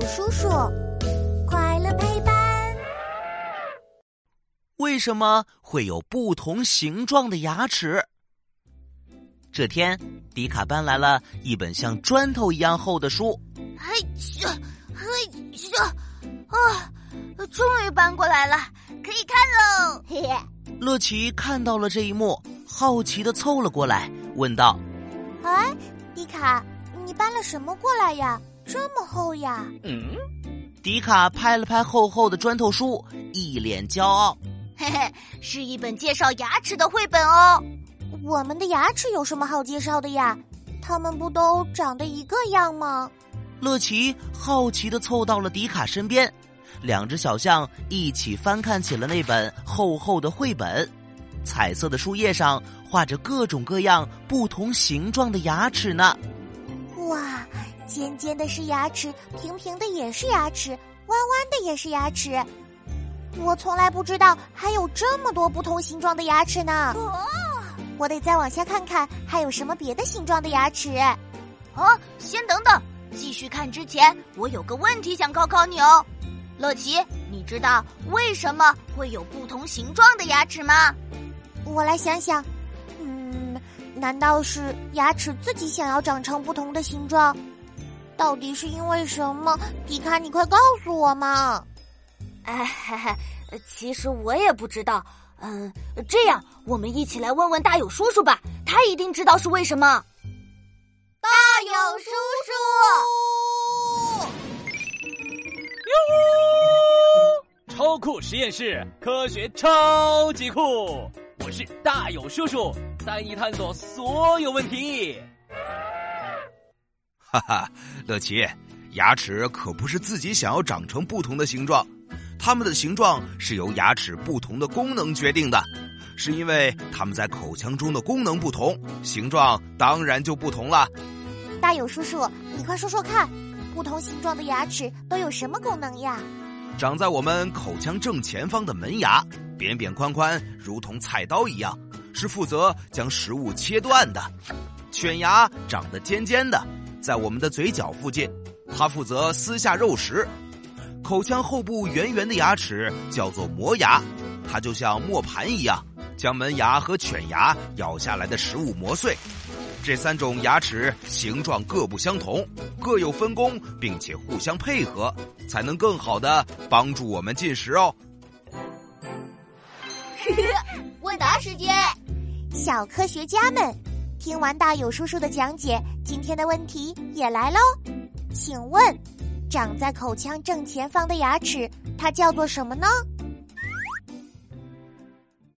友叔叔，快乐陪伴。为什么会有不同形状的牙齿？这天，迪卡搬来了一本像砖头一样厚的书。嘿咻，嘿咻，啊，终于搬过来了，可以看喽！嘿嘿。乐奇看到了这一幕，好奇的凑了过来，问道：“哎，迪卡，你搬了什么过来呀？这么厚呀？”嗯，迪卡拍了拍厚厚的砖头书，一脸骄傲：“嘿嘿，是一本介绍牙齿的绘本哦。我们的牙齿有什么好介绍的呀？它们不都长得一个样吗？”乐奇好奇的凑到了迪卡身边。两只小象一起翻看起了那本厚厚的绘本，彩色的书页上画着各种各样不同形状的牙齿呢。哇，尖尖的是牙齿，平平的也是牙齿，弯弯的也是牙齿。我从来不知道还有这么多不同形状的牙齿呢。哦我得再往下看看，还有什么别的形状的牙齿。啊，先等等，继续看之前，我有个问题想考考你哦。乐奇，你知道为什么会有不同形状的牙齿吗？我来想想，嗯，难道是牙齿自己想要长成不同的形状？到底是因为什么？迪卡，你快告诉我嘛！哎，嘿嘿，其实我也不知道。嗯，这样我们一起来问问大友叔叔吧，他一定知道是为什么。大友叔叔。超酷实验室，科学超级酷！我是大友叔叔，带你探索所有问题。哈哈，乐奇，牙齿可不是自己想要长成不同的形状，它们的形状是由牙齿不同的功能决定的，是因为它们在口腔中的功能不同，形状当然就不同了。大友叔叔，你快说说看，不同形状的牙齿都有什么功能呀？长在我们口腔正前方的门牙，扁扁宽宽，如同菜刀一样，是负责将食物切断的；犬牙长得尖尖的，在我们的嘴角附近，它负责撕下肉食；口腔后部圆圆的牙齿叫做磨牙，它就像磨盘一样，将门牙和犬牙咬下来的食物磨碎。这三种牙齿形状各不相同，各有分工，并且互相配合，才能更好的帮助我们进食哦。问答时间，小科学家们，听完大友叔叔的讲解，今天的问题也来喽。请问，长在口腔正前方的牙齿，它叫做什么呢？